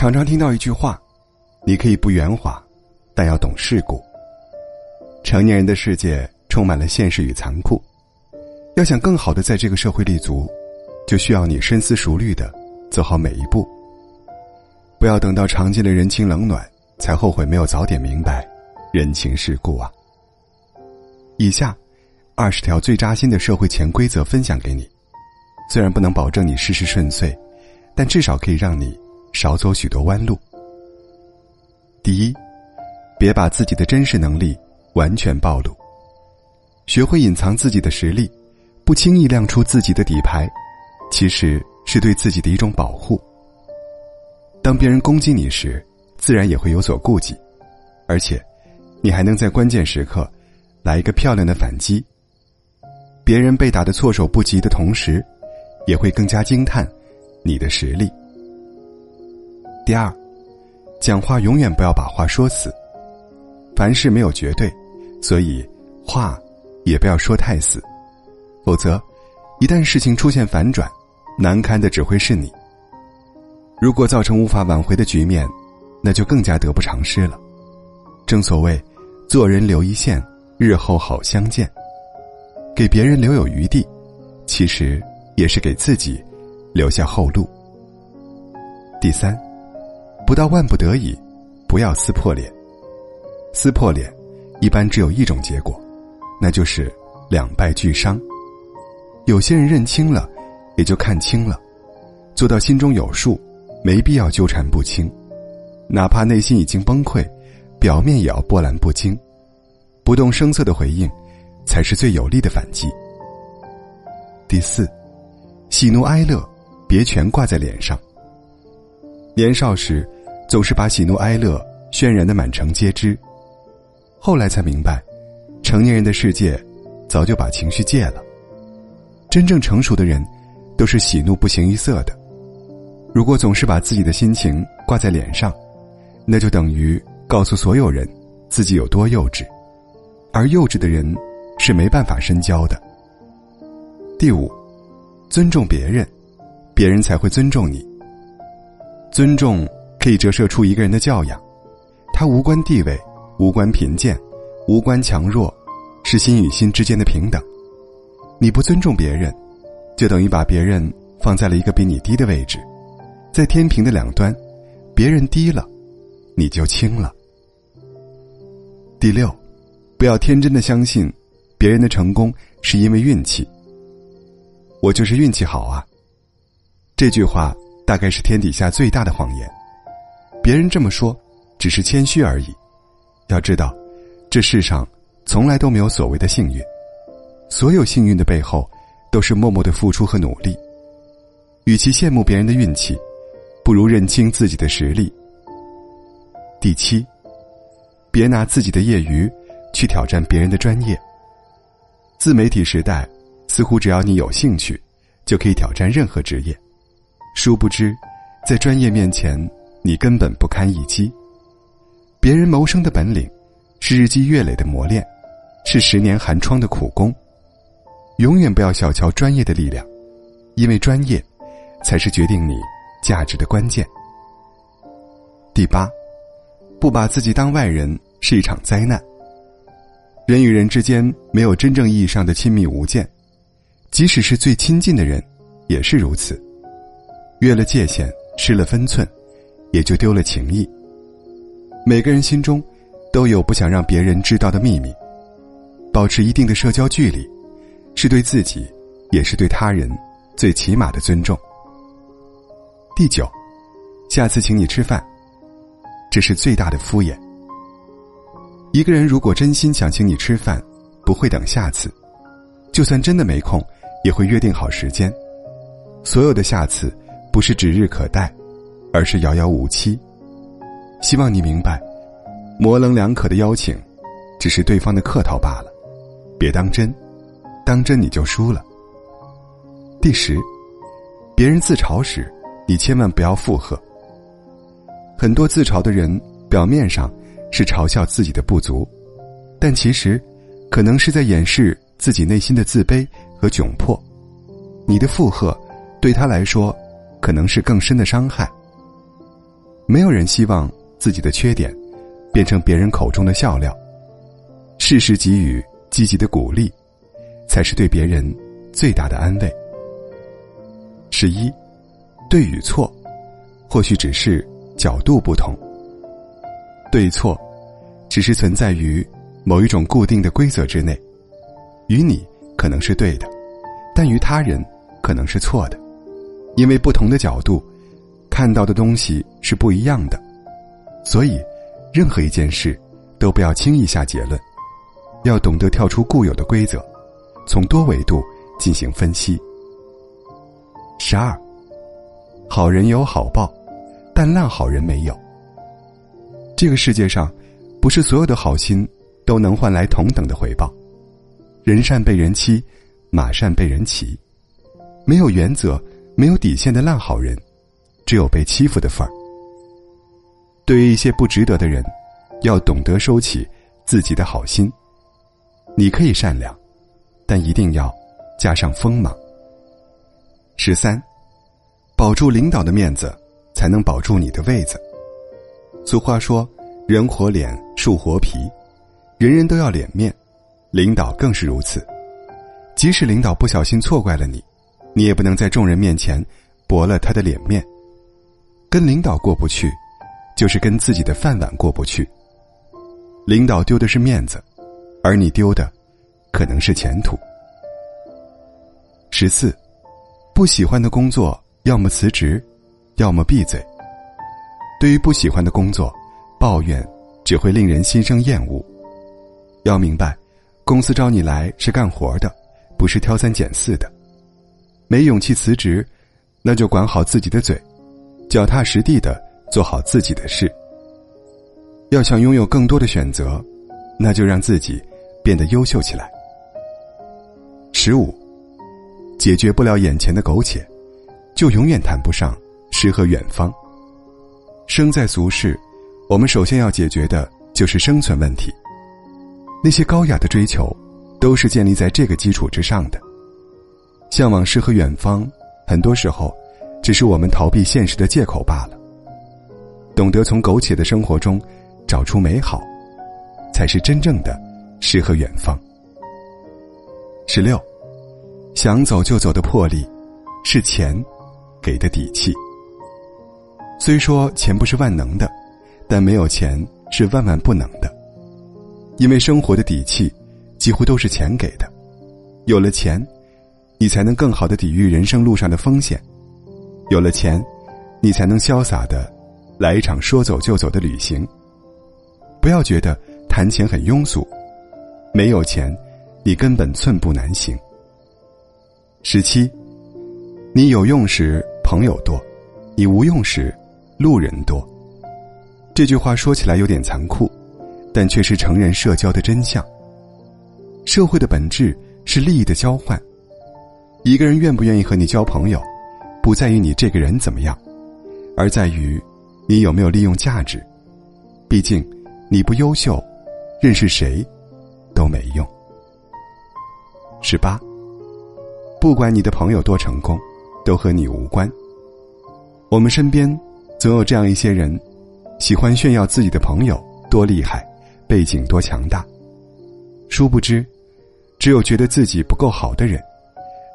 常常听到一句话：“你可以不圆滑，但要懂世故。”成年人的世界充满了现实与残酷，要想更好的在这个社会立足，就需要你深思熟虑的走好每一步。不要等到尝尽了人情冷暖，才后悔没有早点明白人情世故啊！以下二十条最扎心的社会潜规则分享给你，虽然不能保证你事事顺遂，但至少可以让你少走许多弯路。第一，别把自己的真实能力完全暴露，学会隐藏自己的实力，不轻易亮出自己的底牌，其实是对自己的一种保护。当别人攻击你时，自然也会有所顾忌，而且，你还能在关键时刻。来一个漂亮的反击。别人被打的措手不及的同时，也会更加惊叹你的实力。第二，讲话永远不要把话说死。凡事没有绝对，所以话也不要说太死，否则一旦事情出现反转，难堪的只会是你。如果造成无法挽回的局面，那就更加得不偿失了。正所谓，做人留一线。日后好相见，给别人留有余地，其实也是给自己留下后路。第三，不到万不得已，不要撕破脸。撕破脸，一般只有一种结果，那就是两败俱伤。有些人认清了，也就看清了，做到心中有数，没必要纠缠不清，哪怕内心已经崩溃，表面也要波澜不惊。不动声色的回应，才是最有力的反击。第四，喜怒哀乐别全挂在脸上。年少时，总是把喜怒哀乐渲染的满城皆知，后来才明白，成年人的世界早就把情绪戒了。真正成熟的人，都是喜怒不形于色的。如果总是把自己的心情挂在脸上，那就等于告诉所有人自己有多幼稚。而幼稚的人是没办法深交的。第五，尊重别人，别人才会尊重你。尊重可以折射出一个人的教养，它无关地位，无关贫贱，无关强弱，是心与心之间的平等。你不尊重别人，就等于把别人放在了一个比你低的位置，在天平的两端，别人低了，你就轻了。第六。不要天真的相信，别人的成功是因为运气。我就是运气好啊。这句话大概是天底下最大的谎言。别人这么说，只是谦虚而已。要知道，这世上从来都没有所谓的幸运，所有幸运的背后，都是默默的付出和努力。与其羡慕别人的运气，不如认清自己的实力。第七，别拿自己的业余。去挑战别人的专业。自媒体时代，似乎只要你有兴趣，就可以挑战任何职业。殊不知，在专业面前，你根本不堪一击。别人谋生的本领，是日积月累的磨练，是十年寒窗的苦功。永远不要小瞧专业的力量，因为专业，才是决定你价值的关键。第八，不把自己当外人是一场灾难。人与人之间没有真正意义上的亲密无间，即使是最亲近的人，也是如此。越了界限，失了分寸，也就丢了情谊。每个人心中都有不想让别人知道的秘密，保持一定的社交距离，是对自己，也是对他人最起码的尊重。第九，下次请你吃饭，这是最大的敷衍。一个人如果真心想请你吃饭，不会等下次，就算真的没空，也会约定好时间。所有的下次，不是指日可待，而是遥遥无期。希望你明白，模棱两可的邀请，只是对方的客套罢了，别当真，当真你就输了。第十，别人自嘲时，你千万不要附和。很多自嘲的人，表面上。是嘲笑自己的不足，但其实，可能是在掩饰自己内心的自卑和窘迫。你的附和，对他来说，可能是更深的伤害。没有人希望自己的缺点变成别人口中的笑料。适时给予积极的鼓励，才是对别人最大的安慰。十一，对与错，或许只是角度不同。对错，只是存在于某一种固定的规则之内，与你可能是对的，但与他人可能是错的，因为不同的角度看到的东西是不一样的，所以任何一件事都不要轻易下结论。要懂得跳出固有的规则，从多维度进行分析。十二，好人有好报，但烂好人没有。这个世界上，不是所有的好心都能换来同等的回报。人善被人欺，马善被人骑。没有原则、没有底线的烂好人，只有被欺负的份儿。对于一些不值得的人，要懂得收起自己的好心。你可以善良，但一定要加上锋芒。十三，保住领导的面子，才能保住你的位子。俗话说：“人活脸，树活皮。”人人都要脸面，领导更是如此。即使领导不小心错怪了你，你也不能在众人面前驳了他的脸面。跟领导过不去，就是跟自己的饭碗过不去。领导丢的是面子。而你丢的，可能是前途。十四，不喜欢的工作，要么辞职，要么闭嘴。对于不喜欢的工作，抱怨只会令人心生厌恶。要明白，公司招你来是干活的，不是挑三拣四的。没勇气辞职，那就管好自己的嘴，脚踏实地的做好自己的事。要想拥有更多的选择，那就让自己。变得优秀起来。十五，解决不了眼前的苟且，就永远谈不上诗和远方。生在俗世，我们首先要解决的就是生存问题。那些高雅的追求，都是建立在这个基础之上的。向往诗和远方，很多时候，只是我们逃避现实的借口罢了。懂得从苟且的生活中找出美好，才是真正的。诗和远方。十六，想走就走的魄力，是钱给的底气。虽说钱不是万能的，但没有钱是万万不能的。因为生活的底气，几乎都是钱给的。有了钱，你才能更好的抵御人生路上的风险；有了钱，你才能潇洒的来一场说走就走的旅行。不要觉得谈钱很庸俗。没有钱，你根本寸步难行。十七，你有用时朋友多，你无用时路人多。这句话说起来有点残酷，但却是成人社交的真相。社会的本质是利益的交换，一个人愿不愿意和你交朋友，不在于你这个人怎么样，而在于你有没有利用价值。毕竟，你不优秀，认识谁？都没用。十八，不管你的朋友多成功，都和你无关。我们身边总有这样一些人，喜欢炫耀自己的朋友多厉害，背景多强大。殊不知，只有觉得自己不够好的人，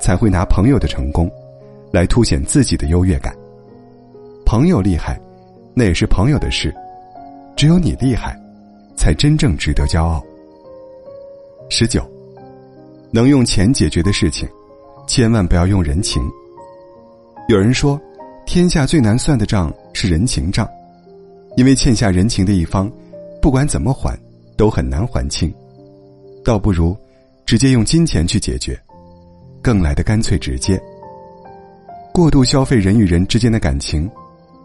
才会拿朋友的成功，来凸显自己的优越感。朋友厉害，那也是朋友的事；只有你厉害，才真正值得骄傲。十九，能用钱解决的事情，千万不要用人情。有人说，天下最难算的账是人情账，因为欠下人情的一方，不管怎么还，都很难还清。倒不如直接用金钱去解决，更来的干脆直接。过度消费人与人之间的感情，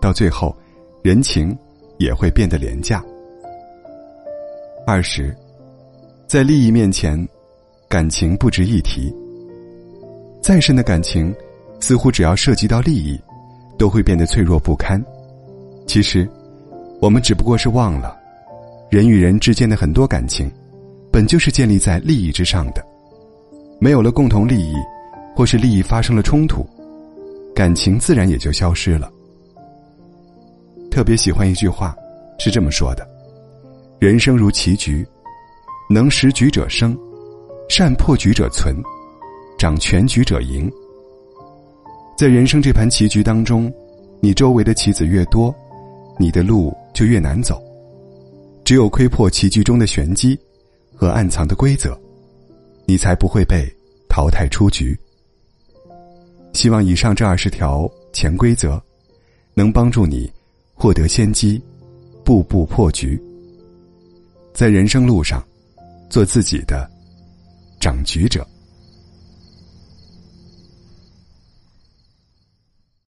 到最后，人情也会变得廉价。二十。在利益面前，感情不值一提。再深的感情，似乎只要涉及到利益，都会变得脆弱不堪。其实，我们只不过是忘了，人与人之间的很多感情，本就是建立在利益之上的。没有了共同利益，或是利益发生了冲突，感情自然也就消失了。特别喜欢一句话，是这么说的：“人生如棋局，能识局者生，善破局者存，掌全局者赢。”在人生这盘棋局当中，你周围的棋子越多，你的路就越难走。只有窥破棋局中的玄机和暗藏的规则，你才不会被淘汰出局。希望以上这二十条潜规则，能帮助你获得先机，步步破局。在人生路上，做自己的掌局者。